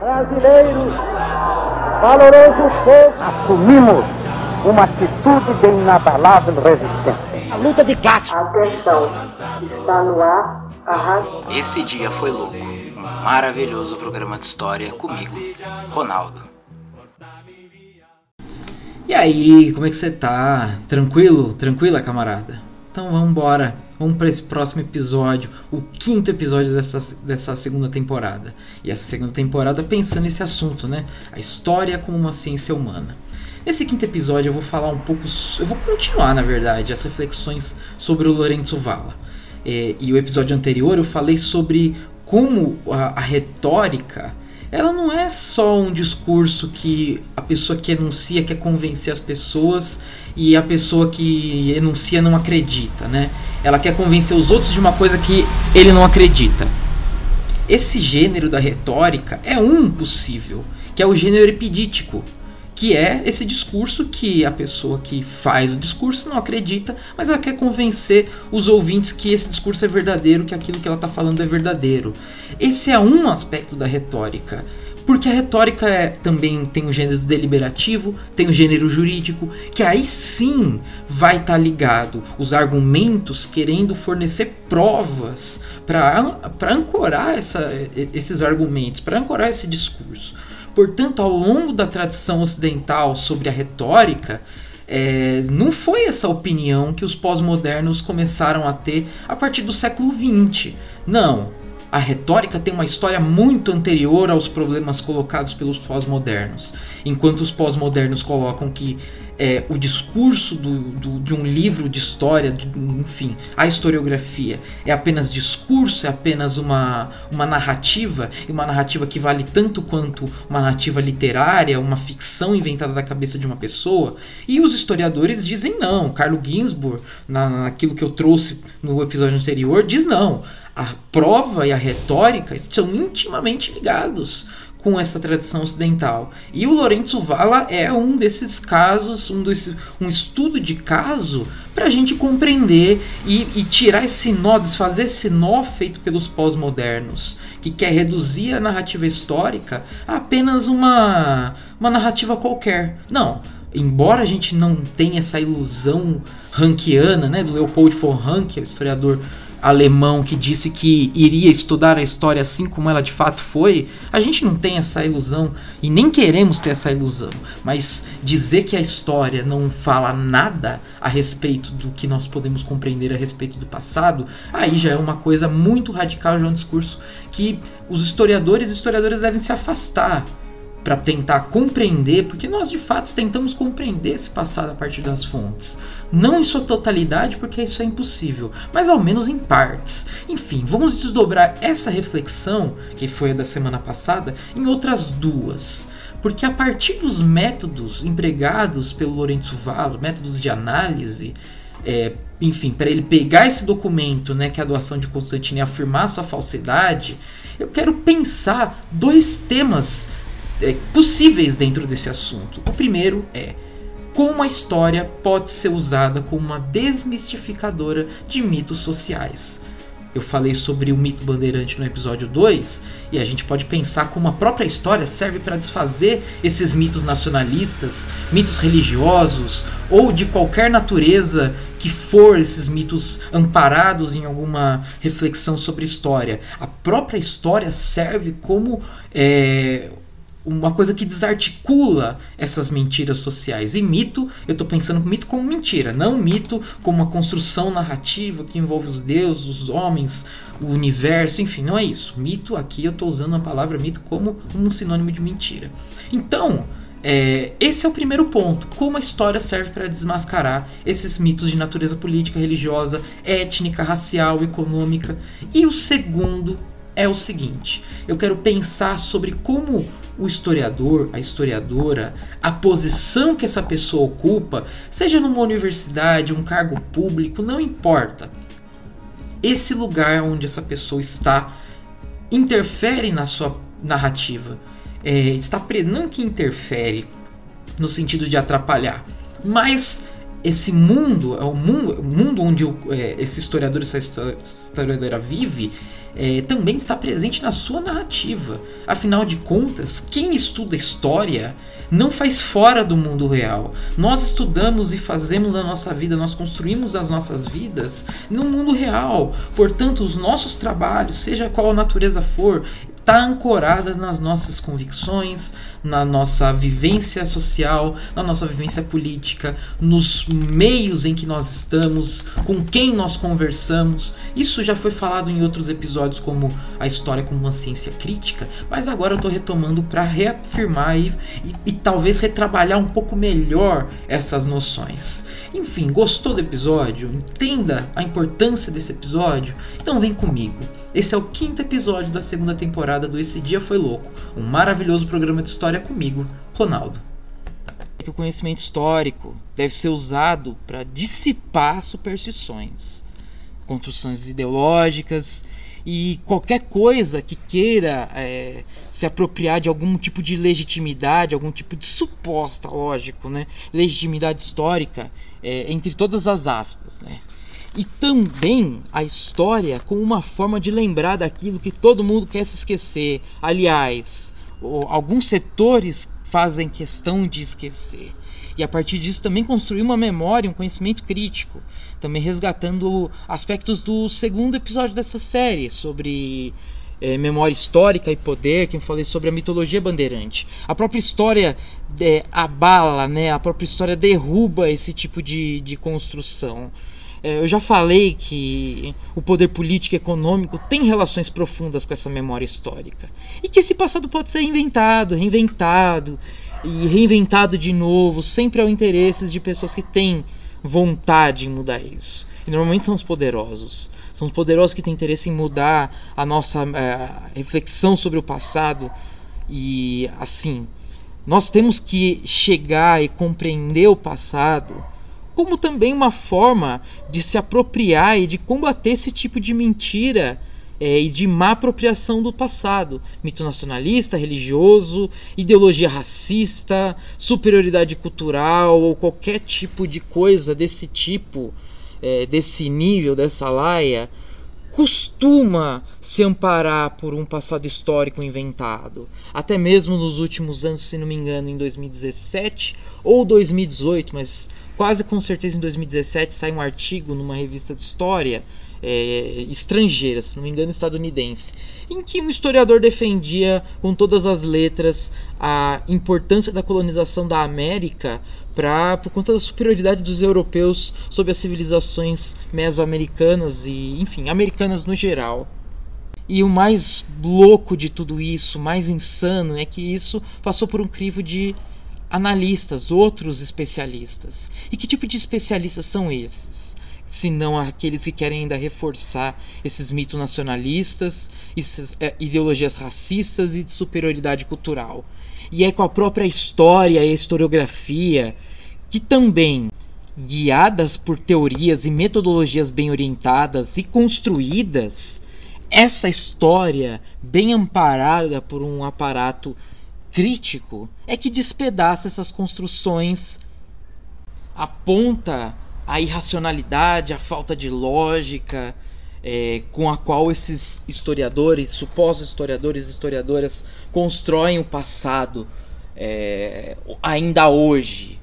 Brasileiros, valoroso povo, assumimos uma atitude de inabalável resistência. A luta de classe. Atenção, está no ar a rádio. Esse dia foi louco. Um maravilhoso programa de história comigo, Ronaldo. E aí, como é que você tá? Tranquilo? Tranquila, camarada? Então vamos embora. Vamos para esse próximo episódio, o quinto episódio dessa, dessa segunda temporada. E essa segunda temporada pensando nesse assunto, né? A história como uma ciência humana. Nesse quinto episódio eu vou falar um pouco, eu vou continuar na verdade as reflexões sobre o Lorenzo Valla. É, e o episódio anterior eu falei sobre como a, a retórica ela não é só um discurso que a pessoa que enuncia quer convencer as pessoas e a pessoa que enuncia não acredita, né? Ela quer convencer os outros de uma coisa que ele não acredita. Esse gênero da retórica é um possível, que é o gênero epidítico, que é esse discurso que a pessoa que faz o discurso não acredita, mas ela quer convencer os ouvintes que esse discurso é verdadeiro, que aquilo que ela está falando é verdadeiro. Esse é um aspecto da retórica. Porque a retórica é, também tem o gênero deliberativo, tem o gênero jurídico, que aí sim vai estar tá ligado os argumentos querendo fornecer provas para ancorar essa, esses argumentos, para ancorar esse discurso. Portanto, ao longo da tradição ocidental sobre a retórica, é, não foi essa opinião que os pós-modernos começaram a ter a partir do século XX. Não. A retórica tem uma história muito anterior aos problemas colocados pelos pós-modernos. Enquanto os pós-modernos colocam que é, o discurso do, do, de um livro de história, de, enfim, a historiografia é apenas discurso, é apenas uma, uma narrativa, e uma narrativa que vale tanto quanto uma narrativa literária, uma ficção inventada da cabeça de uma pessoa. E os historiadores dizem não. Carlo Ginzburg, na, naquilo que eu trouxe no episódio anterior, diz não. A prova e a retórica estão intimamente ligados com essa tradição ocidental. E o Lorenzo Valla é um desses casos, um, desse, um estudo de caso para a gente compreender e, e, tirar esse nó, desfazer esse nó feito pelos pós-modernos, que quer reduzir a narrativa histórica a apenas uma, uma narrativa qualquer. Não, embora a gente não tenha essa ilusão rankiana, né, do Leopold von Ranke, historiador alemão que disse que iria estudar a história assim como ela de fato foi, a gente não tem essa ilusão e nem queremos ter essa ilusão. Mas dizer que a história não fala nada a respeito do que nós podemos compreender a respeito do passado, aí já é uma coisa muito radical, já é um discurso que os historiadores e historiadoras devem se afastar para tentar compreender, porque nós de fato tentamos compreender esse passado a partir das fontes. Não em sua totalidade, porque isso é impossível, mas ao menos em partes. Enfim, vamos desdobrar essa reflexão, que foi a da semana passada, em outras duas. Porque a partir dos métodos empregados pelo Lourenço Valo, métodos de análise, é, enfim, para ele pegar esse documento, né, que é a doação de Constantino e afirmar sua falsidade, eu quero pensar dois temas é, possíveis dentro desse assunto. O primeiro é como a história pode ser usada como uma desmistificadora de mitos sociais. Eu falei sobre o mito bandeirante no episódio 2, e a gente pode pensar como a própria história serve para desfazer esses mitos nacionalistas, mitos religiosos ou de qualquer natureza que for esses mitos amparados em alguma reflexão sobre história. A própria história serve como é, uma coisa que desarticula essas mentiras sociais. E mito, eu estou pensando mito como mentira, não mito como uma construção narrativa que envolve os deuses, os homens, o universo, enfim, não é isso. Mito, aqui eu estou usando a palavra mito como um sinônimo de mentira. Então, é, esse é o primeiro ponto. Como a história serve para desmascarar esses mitos de natureza política, religiosa, étnica, racial, econômica. E o segundo é o seguinte: eu quero pensar sobre como o historiador, a historiadora, a posição que essa pessoa ocupa, seja numa universidade, um cargo público, não importa. Esse lugar onde essa pessoa está interfere na sua narrativa. É, está pre... não que interfere no sentido de atrapalhar, mas esse mundo, é o mundo, mundo onde o, é, esse historiador, essa historiadora vive, é, também está presente na sua narrativa. Afinal de contas, quem estuda história não faz fora do mundo real. Nós estudamos e fazemos a nossa vida, nós construímos as nossas vidas no mundo real. Portanto, os nossos trabalhos, seja qual a natureza for, está ancorada nas nossas convicções, na nossa vivência social, na nossa vivência política, nos meios em que nós estamos, com quem nós conversamos. Isso já foi falado em outros episódios, como a história como uma ciência crítica, mas agora eu estou retomando para reafirmar e, e, e talvez retrabalhar um pouco melhor essas noções. Enfim, gostou do episódio? Entenda a importância desse episódio? Então vem comigo. Esse é o quinto episódio da segunda temporada do Esse Dia Foi Louco, um maravilhoso programa de história comigo, Ronaldo. O conhecimento histórico deve ser usado para dissipar superstições, construções ideológicas e qualquer coisa que queira é, se apropriar de algum tipo de legitimidade, algum tipo de suposta, lógico, né, legitimidade histórica, é, entre todas as aspas, né, e também a história como uma forma de lembrar daquilo que todo mundo quer se esquecer. Aliás, alguns setores fazem questão de esquecer. E a partir disso também construir uma memória, um conhecimento crítico. Também resgatando aspectos do segundo episódio dessa série sobre é, memória histórica e poder, que eu falei sobre a mitologia bandeirante. A própria história é, abala, né? a própria história derruba esse tipo de, de construção. É, eu já falei que o poder político e econômico tem relações profundas com essa memória histórica. E que esse passado pode ser inventado, reinventado e reinventado de novo, sempre ao interesse de pessoas que têm vontade em mudar isso. E normalmente são os poderosos. São os poderosos que têm interesse em mudar a nossa é, reflexão sobre o passado. E assim, nós temos que chegar e compreender o passado como também uma forma de se apropriar e de combater esse tipo de mentira é, e de má apropriação do passado. Mito nacionalista, religioso, ideologia racista, superioridade cultural ou qualquer tipo de coisa desse tipo, é, desse nível, dessa laia, costuma se amparar por um passado histórico inventado. Até mesmo nos últimos anos, se não me engano, em 2017 ou 2018, mas quase com certeza em 2017 sai um artigo numa revista de história é, estrangeira, se não me engano estadunidense, em que um historiador defendia com todas as letras a importância da colonização da América pra, por conta da superioridade dos europeus sobre as civilizações mesoamericanas e, enfim, americanas no geral. E o mais louco de tudo isso, mais insano, é que isso passou por um crivo de analistas, outros especialistas. E que tipo de especialistas são esses? Se não aqueles que querem ainda reforçar esses mitos nacionalistas, essas é, ideologias racistas e de superioridade cultural. E é com a própria história e historiografia que também, guiadas por teorias e metodologias bem orientadas e construídas, essa história, bem amparada por um aparato crítico é que despedaça essas construções, aponta a irracionalidade, a falta de lógica é, com a qual esses historiadores, supostos historiadores e historiadoras, constroem o passado é, ainda hoje.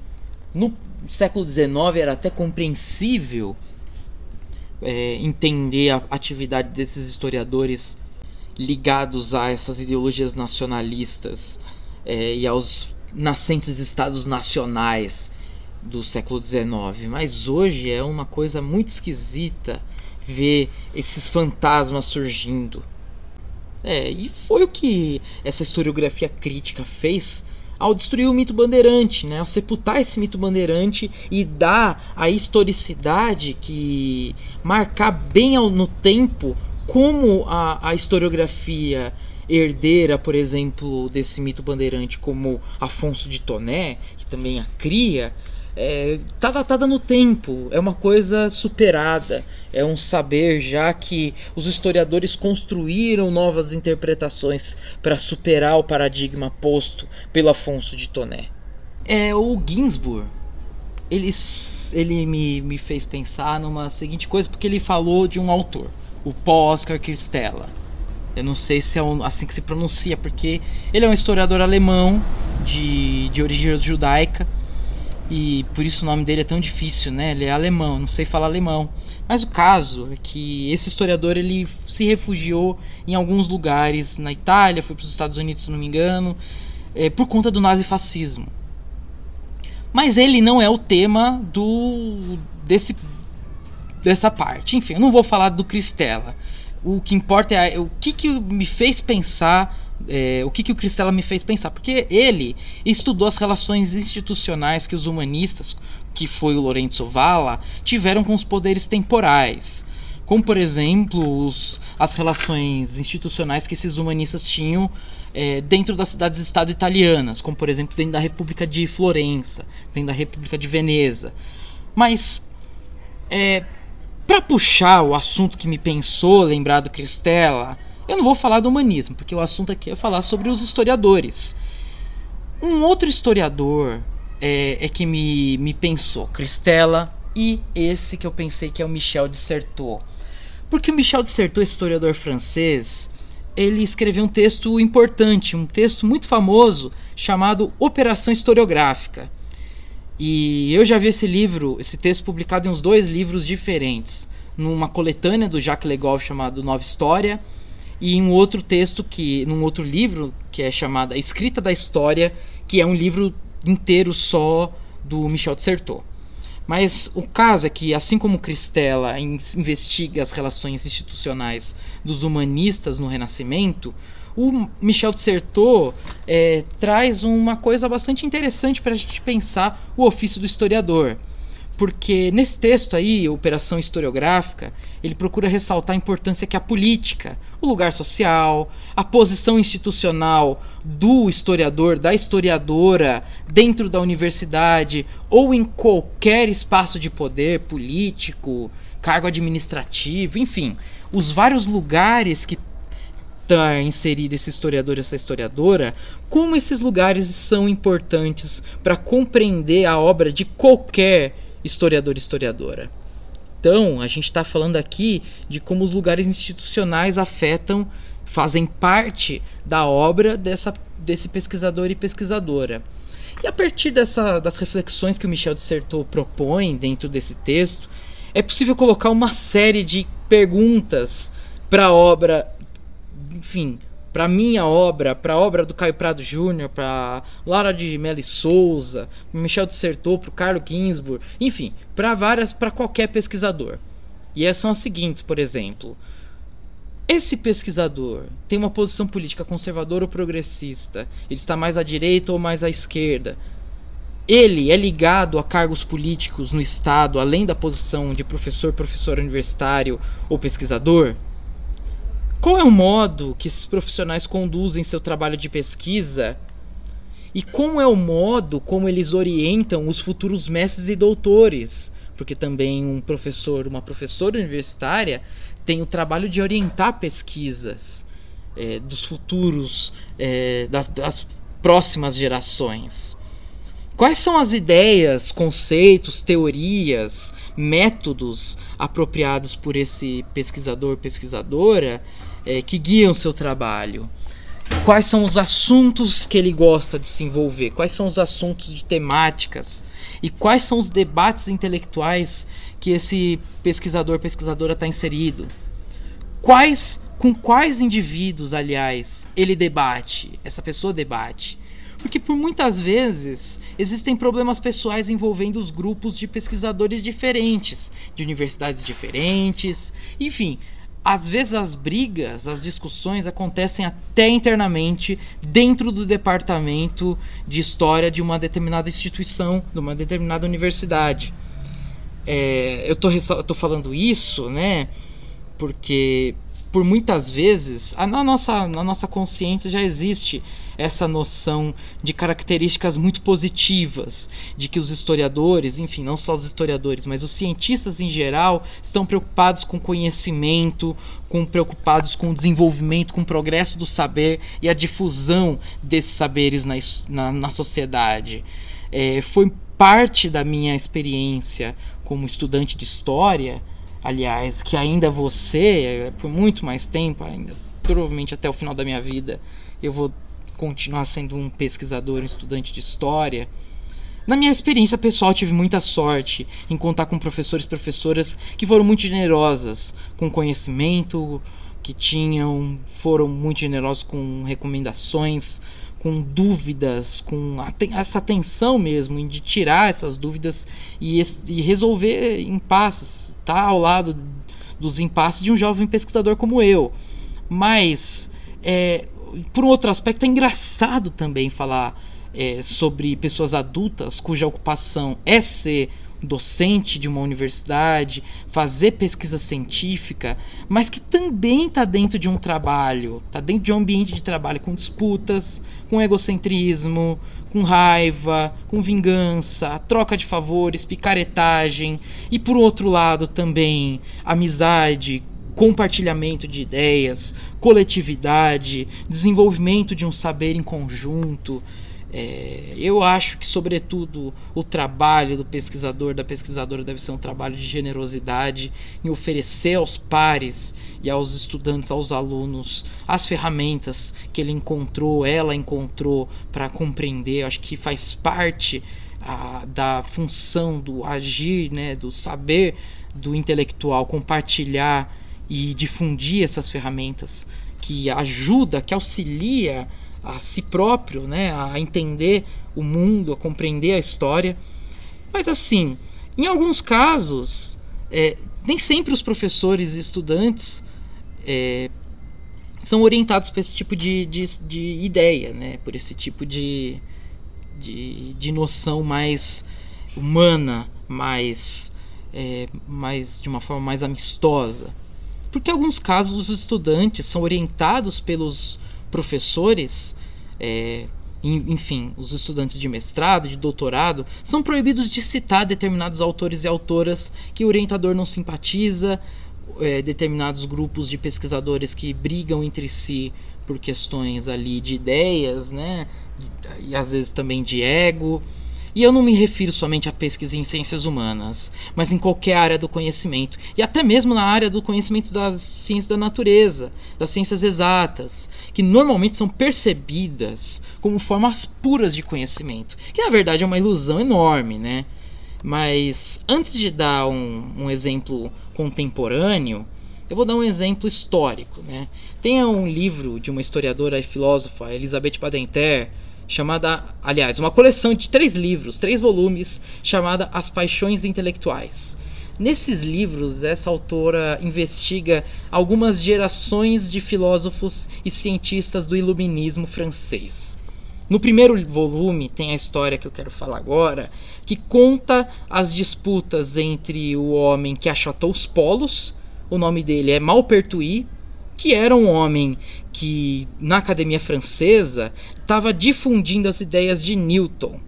No século XIX era até compreensível é, entender a atividade desses historiadores ligados a essas ideologias nacionalistas é, e aos nascentes estados nacionais do século XIX. Mas hoje é uma coisa muito esquisita ver esses fantasmas surgindo. É, e foi o que essa historiografia crítica fez ao destruir o mito bandeirante, né? ao sepultar esse mito bandeirante e dar a historicidade que marcar bem ao, no tempo como a, a historiografia herdeira, por exemplo, desse mito bandeirante como Afonso de Toné, que também a cria, é, tá datada no tempo, é uma coisa superada, é um saber já que os historiadores construíram novas interpretações para superar o paradigma posto pelo Afonso de Toné. É o Ginsburg. Ele, ele me, me fez pensar numa seguinte coisa, porque ele falou de um autor, o Paul Oscar Cristella Eu não sei se é assim que se pronuncia, porque ele é um historiador alemão de, de origem judaica e por isso o nome dele é tão difícil, né? Ele é alemão, não sei falar alemão. Mas o caso é que esse historiador ele se refugiou em alguns lugares na Itália, foi para os Estados Unidos, se não me engano, é, por conta do nazifascismo. Mas ele não é o tema do desse dessa parte. Enfim, eu não vou falar do Cristela. O que importa é o que, que me fez pensar é, o que, que o Cristela me fez pensar? Porque ele estudou as relações institucionais que os humanistas, que foi o Lorenzo Valla, tiveram com os poderes temporais. Como, por exemplo, os, as relações institucionais que esses humanistas tinham é, dentro das cidades-estado italianas, como, por exemplo, dentro da República de Florença, dentro da República de Veneza. Mas, é, para puxar o assunto que me pensou lembrar do Cristela, eu não vou falar do humanismo, porque o assunto aqui é falar sobre os historiadores. Um outro historiador é, é que me, me pensou, Cristela, e esse que eu pensei que é o Michel de Certeau. Porque o Michel de Certeau, esse historiador francês, ele escreveu um texto importante, um texto muito famoso chamado Operação Historiográfica. E eu já vi esse livro, esse texto publicado em uns dois livros diferentes, numa coletânea do Jacques Legoff chamado Nova História e em um outro texto que num outro livro que é chamado Escrita da História, que é um livro inteiro só do Michel de Certeau. Mas o caso é que, assim como Cristela investiga as relações institucionais dos humanistas no Renascimento, o Michel Certeau é, traz uma coisa bastante interessante para a gente pensar o ofício do historiador. Porque nesse texto aí, Operação Historiográfica, ele procura ressaltar a importância que a política, o lugar social, a posição institucional do historiador, da historiadora, dentro da universidade ou em qualquer espaço de poder político, cargo administrativo, enfim, os vários lugares que está inserido esse historiador, essa historiadora, como esses lugares são importantes para compreender a obra de qualquer historiador historiadora. Então, a gente está falando aqui de como os lugares institucionais afetam, fazem parte da obra dessa, desse pesquisador e pesquisadora. E a partir dessa, das reflexões que o Michel Certeau propõe dentro desse texto, é possível colocar uma série de perguntas para a obra, enfim, para minha obra, para a obra do Caio Prado Júnior, para Lara de Mello Souza, Michel de Certeau, para Carlo Ginsburg, enfim, para várias, para qualquer pesquisador. E essas são as seguintes, por exemplo. Esse pesquisador tem uma posição política conservadora ou progressista? Ele está mais à direita ou mais à esquerda? Ele é ligado a cargos políticos no Estado, além da posição de professor, professor universitário ou pesquisador? Qual é o modo que esses profissionais conduzem seu trabalho de pesquisa? E como é o modo como eles orientam os futuros mestres e doutores? Porque também um professor, uma professora universitária tem o trabalho de orientar pesquisas é, dos futuros, é, da, das próximas gerações. Quais são as ideias, conceitos, teorias, métodos apropriados por esse pesquisador, pesquisadora é, que guiam seu trabalho? Quais são os assuntos que ele gosta de se envolver? Quais são os assuntos de temáticas? E quais são os debates intelectuais que esse pesquisador, pesquisadora está inserido? Quais, com quais indivíduos, aliás, ele debate? Essa pessoa debate? Porque por muitas vezes existem problemas pessoais envolvendo os grupos de pesquisadores diferentes, de universidades diferentes, enfim, às vezes as brigas, as discussões acontecem até internamente dentro do departamento de história de uma determinada instituição, de uma determinada universidade. É, eu estou falando isso, né? Porque por muitas vezes na nossa, na nossa consciência já existe essa noção de características muito positivas, de que os historiadores, enfim, não só os historiadores, mas os cientistas em geral, estão preocupados com conhecimento, com preocupados com o desenvolvimento, com o progresso do saber e a difusão desses saberes na, na, na sociedade. É, foi parte da minha experiência como estudante de história aliás, que ainda você, por muito mais tempo, ainda provavelmente até o final da minha vida eu vou continuar sendo um pesquisador, um estudante de história. Na minha experiência pessoal, tive muita sorte em contar com professores e professoras que foram muito generosas com conhecimento, que tinham, foram muito generosos com recomendações, com dúvidas, com essa atenção mesmo de tirar essas dúvidas e, e resolver impasses, tá ao lado dos impasses de um jovem pesquisador como eu. Mas, é, por um outro aspecto, é engraçado também falar é, sobre pessoas adultas cuja ocupação é ser docente de uma universidade, fazer pesquisa científica, mas que também está dentro de um trabalho, está dentro de um ambiente de trabalho com disputas, com egocentrismo, com raiva, com vingança, troca de favores, picaretagem e por outro lado também amizade, compartilhamento de ideias, coletividade, desenvolvimento de um saber em conjunto. É, eu acho que, sobretudo, o trabalho do pesquisador, da pesquisadora, deve ser um trabalho de generosidade em oferecer aos pares e aos estudantes, aos alunos, as ferramentas que ele encontrou, ela encontrou para compreender. Eu acho que faz parte a, da função do agir, né, do saber do intelectual, compartilhar e difundir essas ferramentas que ajuda, que auxilia a si próprio, né, a entender o mundo, a compreender a história. Mas assim, em alguns casos, é, nem sempre os professores e estudantes é, são orientados por esse tipo de, de, de, ideia, né, por esse tipo de, de, de noção mais humana, mais, é, mais de uma forma mais amistosa. Porque em alguns casos os estudantes são orientados pelos professores, é, enfim, os estudantes de mestrado, de doutorado, são proibidos de citar determinados autores e autoras que o orientador não simpatiza, é, determinados grupos de pesquisadores que brigam entre si por questões ali de ideias, né? E às vezes também de ego. E eu não me refiro somente à pesquisa em ciências humanas, mas em qualquer área do conhecimento, e até mesmo na área do conhecimento das ciências da natureza, das ciências exatas, que normalmente são percebidas como formas puras de conhecimento, que na verdade é uma ilusão enorme, né? Mas antes de dar um, um exemplo contemporâneo, eu vou dar um exemplo histórico. Né? Tem um livro de uma historiadora e filósofa, Elizabeth Badinter, chamada, aliás, uma coleção de três livros, três volumes, chamada As Paixões Intelectuais. Nesses livros, essa autora investiga algumas gerações de filósofos e cientistas do iluminismo francês. No primeiro volume tem a história que eu quero falar agora, que conta as disputas entre o homem que achatou os polos, o nome dele é Maupertuis, que era um homem que na academia francesa estava difundindo as ideias de Newton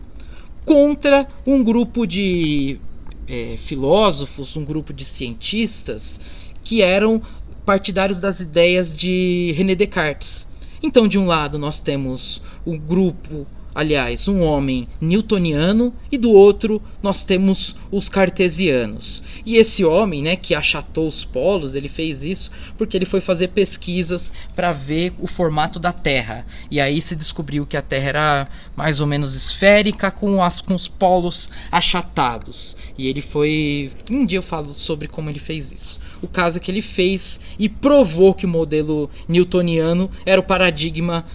contra um grupo de é, filósofos, um grupo de cientistas que eram partidários das ideias de René Descartes. Então, de um lado, nós temos o grupo aliás, um homem newtoniano e do outro nós temos os cartesianos. E esse homem, né, que achatou os polos, ele fez isso porque ele foi fazer pesquisas para ver o formato da Terra. E aí se descobriu que a Terra era mais ou menos esférica com, as, com os polos achatados. E ele foi. Um dia eu falo sobre como ele fez isso. O caso é que ele fez e provou que o modelo newtoniano era o paradigma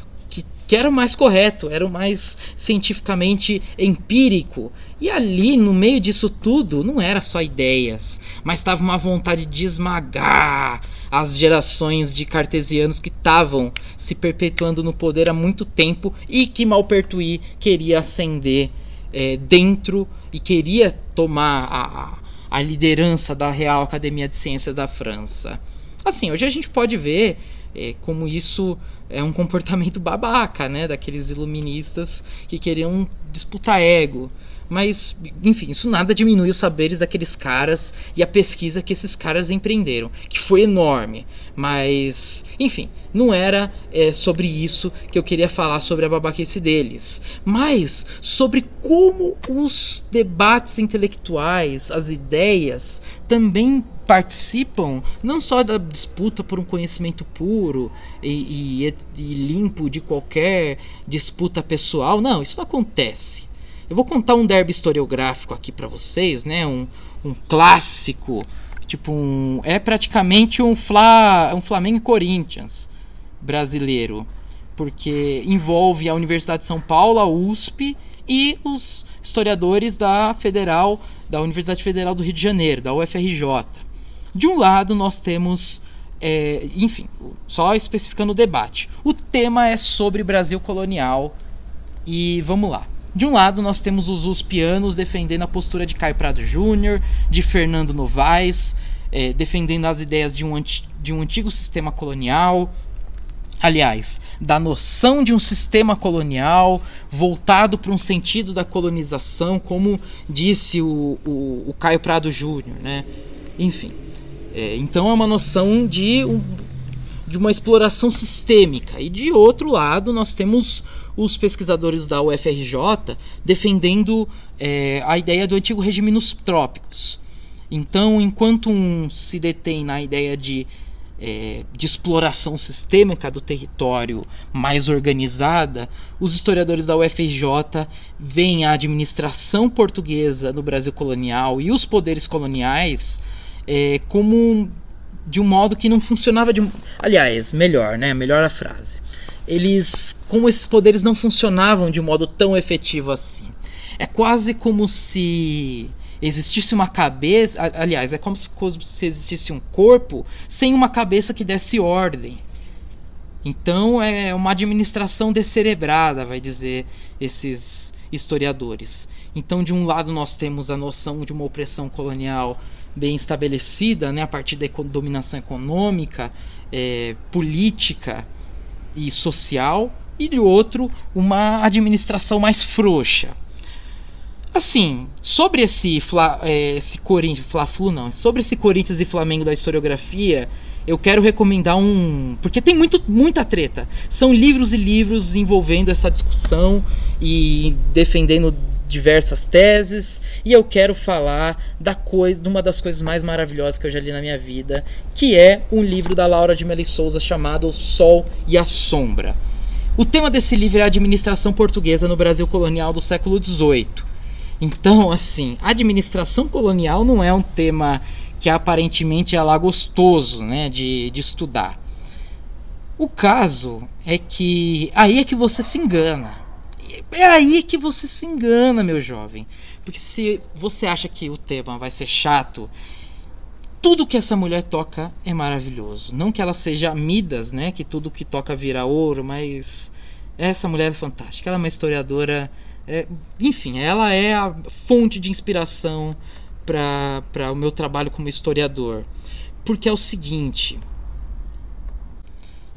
que era o mais correto, era o mais cientificamente empírico. E ali, no meio disso tudo, não era só ideias, mas estava uma vontade de esmagar as gerações de cartesianos que estavam se perpetuando no poder há muito tempo e que Malpertuis queria ascender é, dentro e queria tomar a, a liderança da Real Academia de Ciências da França. Assim, hoje a gente pode ver é, como isso é um comportamento babaca, né, daqueles iluministas que queriam disputar ego. Mas, enfim, isso nada diminui os saberes daqueles caras e a pesquisa que esses caras empreenderam, que foi enorme. Mas, enfim, não era é, sobre isso que eu queria falar sobre a babaquice deles, mas sobre como os debates intelectuais, as ideias, também participam não só da disputa por um conhecimento puro e, e, e, limpo de qualquer disputa pessoal. Não, isso acontece. Eu vou contar um derby historiográfico aqui para vocês, né? Um, um clássico, tipo um, é praticamente um, Fla, um Flamengo Corinthians brasileiro, porque envolve a Universidade de São Paulo, a USP e os historiadores da Federal, da Universidade Federal do Rio de Janeiro, da UFRJ. De um lado, nós temos, é, enfim, só especificando o debate. O tema é sobre Brasil colonial e vamos lá. De um lado, nós temos os uspianos defendendo a postura de Caio Prado Júnior, de Fernando Novaes, é, defendendo as ideias de um, de um antigo sistema colonial, aliás, da noção de um sistema colonial voltado para um sentido da colonização, como disse o, o, o Caio Prado Júnior, né? Enfim, é, então é uma noção de, um, de uma exploração sistêmica. E de outro lado, nós temos os pesquisadores da UFRJ defendendo é, a ideia do antigo regime nos trópicos. Então, enquanto um se detém na ideia de é, de exploração sistêmica do território mais organizada, os historiadores da UFRJ veem a administração portuguesa no Brasil colonial e os poderes coloniais é, como de um modo que não funcionava de aliás melhor né melhor a frase eles como esses poderes não funcionavam de um modo tão efetivo assim é quase como se existisse uma cabeça. Aliás, é como se existisse um corpo sem uma cabeça que desse ordem. Então é uma administração descerebrada, vai dizer esses historiadores. Então, de um lado, nós temos a noção de uma opressão colonial bem estabelecida, né, a partir da dominação econômica, é, política e social, e de outro, uma administração mais frouxa. Assim, sobre esse, Fla, é, esse Corinthians, Fla-Flu não, sobre esse Corinthians e Flamengo da historiografia, eu quero recomendar um, porque tem muito, muita treta. São livros e livros envolvendo essa discussão e defendendo diversas teses, e eu quero falar da coisa, de uma das coisas mais maravilhosas que eu já li na minha vida, que é um livro da Laura de Meli Souza chamado O Sol e a Sombra. O tema desse livro é a administração portuguesa no Brasil colonial do século XVIII. Então, assim, administração colonial não é um tema que aparentemente é lá gostoso né, de, de estudar. O caso é que aí é que você se engana. É aí que você se engana, meu jovem. Porque se você acha que o tema vai ser chato, tudo que essa mulher toca é maravilhoso. Não que ela seja Midas, né? Que tudo que toca vira ouro, mas essa mulher é fantástica. Ela é uma historiadora é, enfim, ela é a fonte de inspiração para o meu trabalho como historiador. Porque é o seguinte.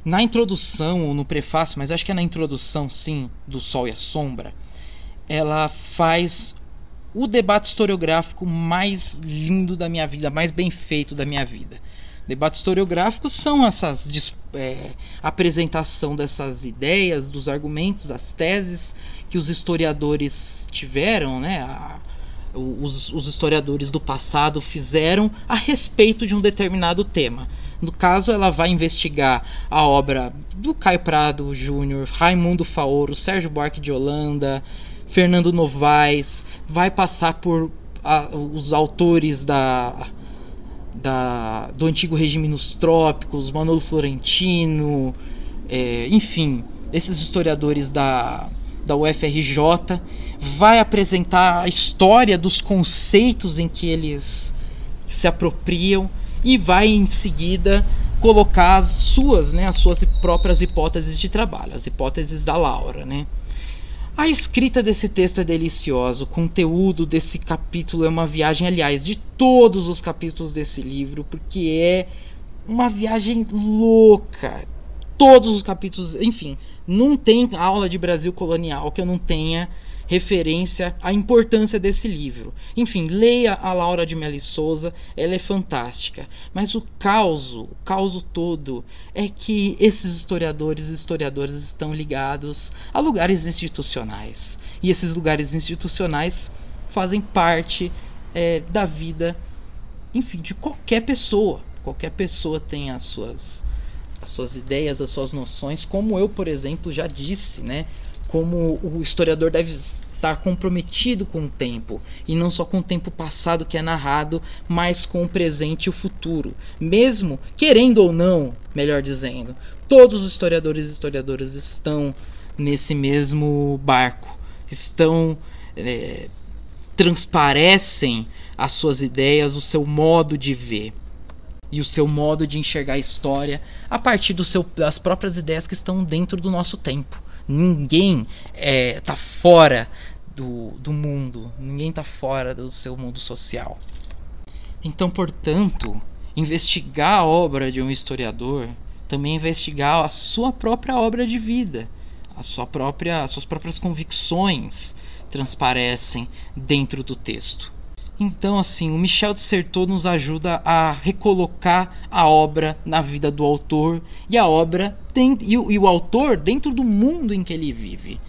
Na introdução, ou no prefácio, mas acho que é na introdução, sim, do Sol e a Sombra, ela faz o debate historiográfico mais lindo da minha vida, mais bem feito da minha vida. Debates historiográficos são essas é, apresentação dessas ideias, dos argumentos, das teses que os historiadores tiveram, né? A, os, os, historiadores do passado fizeram a respeito de um determinado tema. No caso, ela vai investigar a obra do Caio Prado Júnior, Raimundo Faoro, Sérgio Buarque de Holanda, Fernando Novaes, vai passar por a, os autores da da, do antigo regime nos trópicos, Manolo Florentino, é, enfim, esses historiadores da, da UFRJ, vai apresentar a história dos conceitos em que eles se apropriam e vai em seguida colocar as suas, né, as suas próprias hipóteses de trabalho, as hipóteses da Laura, né? A escrita desse texto é deliciosa, o conteúdo desse capítulo é uma viagem, aliás, de todos os capítulos desse livro, porque é uma viagem louca. Todos os capítulos, enfim, não tem aula de Brasil colonial que eu não tenha referência à importância desse livro. Enfim, leia a Laura de Meli Souza, ela é fantástica. Mas o caos, o caos todo, é que esses historiadores e historiadoras estão ligados a lugares institucionais. E esses lugares institucionais fazem parte é, da vida enfim, de qualquer pessoa. Qualquer pessoa tem as suas as suas ideias, as suas noções, como eu, por exemplo, já disse, né? Como o historiador deve estar comprometido com o tempo, e não só com o tempo passado que é narrado, mas com o presente e o futuro. Mesmo querendo ou não, melhor dizendo, todos os historiadores e historiadoras estão nesse mesmo barco, estão é, transparecem as suas ideias, o seu modo de ver e o seu modo de enxergar a história a partir seu, das próprias ideias que estão dentro do nosso tempo. Ninguém é, tá fora do, do mundo, ninguém está fora do seu mundo social. Então, portanto, investigar a obra de um historiador também investigar a sua própria obra de vida, a sua própria, as suas próprias convicções transparecem dentro do texto. Então, assim, o Michel de Certeau nos ajuda a recolocar a obra na vida do autor e a obra tem, e, o, e o autor dentro do mundo em que ele vive.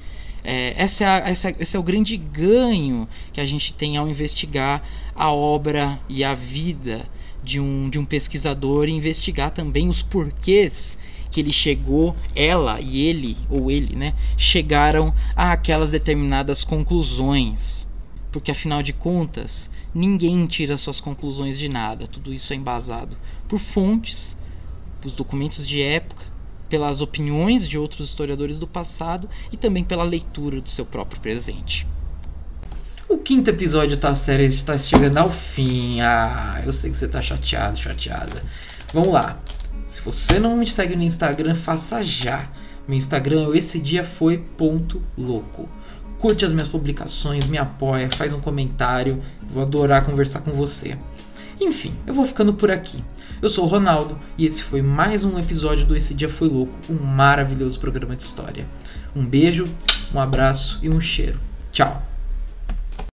É, essa é a, essa, esse é o grande ganho que a gente tem ao investigar a obra e a vida de um, de um pesquisador e investigar também os porquês que ele chegou, ela e ele, ou ele, né, chegaram a aquelas determinadas conclusões porque afinal de contas, ninguém tira suas conclusões de nada. Tudo isso é embasado por fontes, os documentos de época, pelas opiniões de outros historiadores do passado e também pela leitura do seu próprio presente. O quinto episódio da série está chegando ao fim. Ah, eu sei que você está chateado, chateada. Vamos lá. Se você não me segue no Instagram, faça já. Meu Instagram é esse dia foi ponto louco curte as minhas publicações, me apoia, faz um comentário, vou adorar conversar com você. Enfim, eu vou ficando por aqui. Eu sou o Ronaldo e esse foi mais um episódio do Esse Dia Foi Louco, um maravilhoso programa de história. Um beijo, um abraço e um cheiro. Tchau!